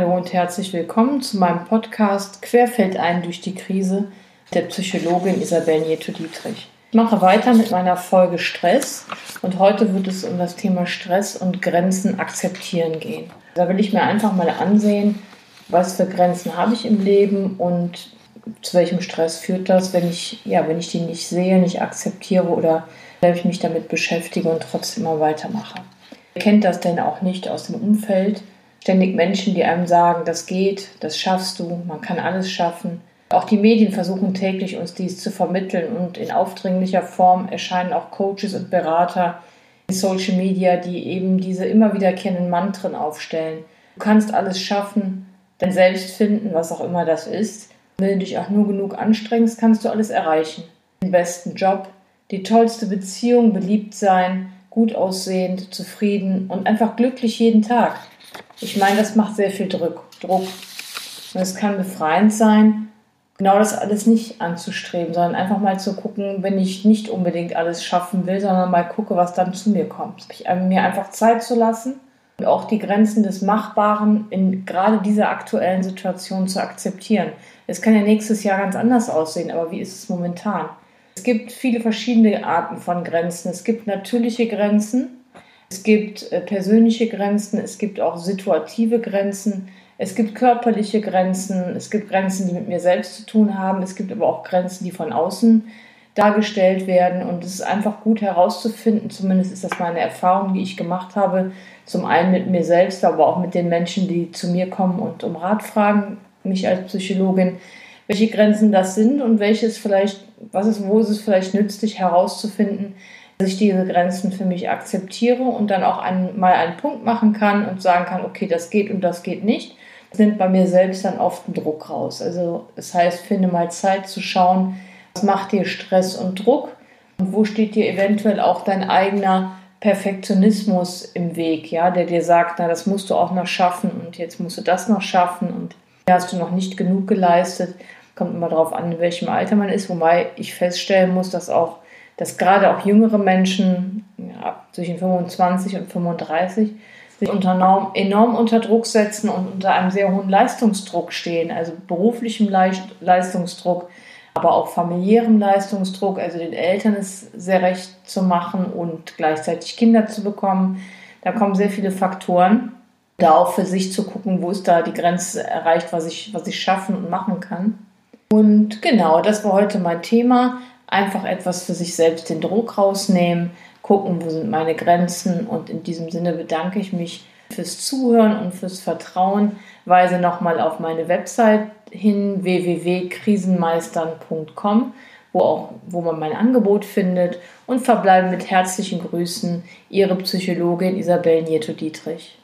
Hallo und herzlich willkommen zu meinem Podcast Querfeld ein durch die Krise der Psychologin Isabel Nieto-Dietrich. Ich mache weiter mit meiner Folge Stress und heute wird es um das Thema Stress und Grenzen akzeptieren gehen. Da will ich mir einfach mal ansehen, was für Grenzen habe ich im Leben und zu welchem Stress führt das, wenn ich, ja, wenn ich die nicht sehe, nicht akzeptiere oder wenn ich mich damit beschäftige und trotzdem immer weitermache. Wer kennt das denn auch nicht aus dem Umfeld? Ständig Menschen, die einem sagen, das geht, das schaffst du, man kann alles schaffen. Auch die Medien versuchen täglich uns dies zu vermitteln und in aufdringlicher Form erscheinen auch Coaches und Berater in Social Media, die eben diese immer wiederkehrenden Mantren aufstellen. Du kannst alles schaffen, dein Selbst finden, was auch immer das ist. Wenn du dich auch nur genug anstrengst, kannst du alles erreichen. Den besten Job, die tollste Beziehung, beliebt sein, gut aussehend, zufrieden und einfach glücklich jeden Tag. Ich meine, das macht sehr viel Druck. Druck. Und es kann befreiend sein, genau das alles nicht anzustreben, sondern einfach mal zu gucken, wenn ich nicht unbedingt alles schaffen will, sondern mal gucke, was dann zu mir kommt. Mir einfach Zeit zu lassen und auch die Grenzen des Machbaren in gerade dieser aktuellen Situation zu akzeptieren. Es kann ja nächstes Jahr ganz anders aussehen, aber wie ist es momentan? Es gibt viele verschiedene Arten von Grenzen. Es gibt natürliche Grenzen, es gibt äh, persönliche Grenzen, es gibt auch situative Grenzen, es gibt körperliche Grenzen, es gibt Grenzen, die mit mir selbst zu tun haben, es gibt aber auch Grenzen, die von außen dargestellt werden. Und es ist einfach gut herauszufinden, zumindest ist das meine Erfahrung, die ich gemacht habe, zum einen mit mir selbst, aber auch mit den Menschen, die zu mir kommen und um Rat fragen, mich als Psychologin, welche Grenzen das sind und welches vielleicht, was ist, wo ist es vielleicht nützlich herauszufinden, dass ich diese Grenzen für mich akzeptiere und dann auch einen, mal einen Punkt machen kann und sagen kann, okay, das geht und das geht nicht. Nimmt bei mir selbst dann oft einen Druck raus. Also das heißt, finde mal Zeit zu schauen, was macht dir Stress und Druck und wo steht dir eventuell auch dein eigener Perfektionismus im Weg, ja, der dir sagt, na, das musst du auch noch schaffen und jetzt musst du das noch schaffen und hier hast du noch nicht genug geleistet. Kommt immer darauf an, in welchem Alter man ist, wobei ich feststellen muss, dass auch, dass gerade auch jüngere Menschen ja, zwischen 25 und 35 sich unter enorm, unter Druck setzen und unter einem sehr hohen Leistungsdruck stehen, also beruflichem Leistungsdruck, aber auch familiärem Leistungsdruck, also den Eltern es sehr recht zu machen und gleichzeitig Kinder zu bekommen. Da kommen sehr viele Faktoren, da auch für sich zu gucken, wo ist da die Grenze erreicht, was ich, was ich schaffen und machen kann. Und genau, das war heute mein Thema. Einfach etwas für sich selbst den Druck rausnehmen, gucken, wo sind meine Grenzen. Und in diesem Sinne bedanke ich mich fürs Zuhören und fürs Vertrauen. Weise nochmal auf meine Website hin www.krisenmeistern.com, wo auch wo man mein Angebot findet und verbleibe mit herzlichen Grüßen Ihre Psychologin Isabel Nieto Dietrich.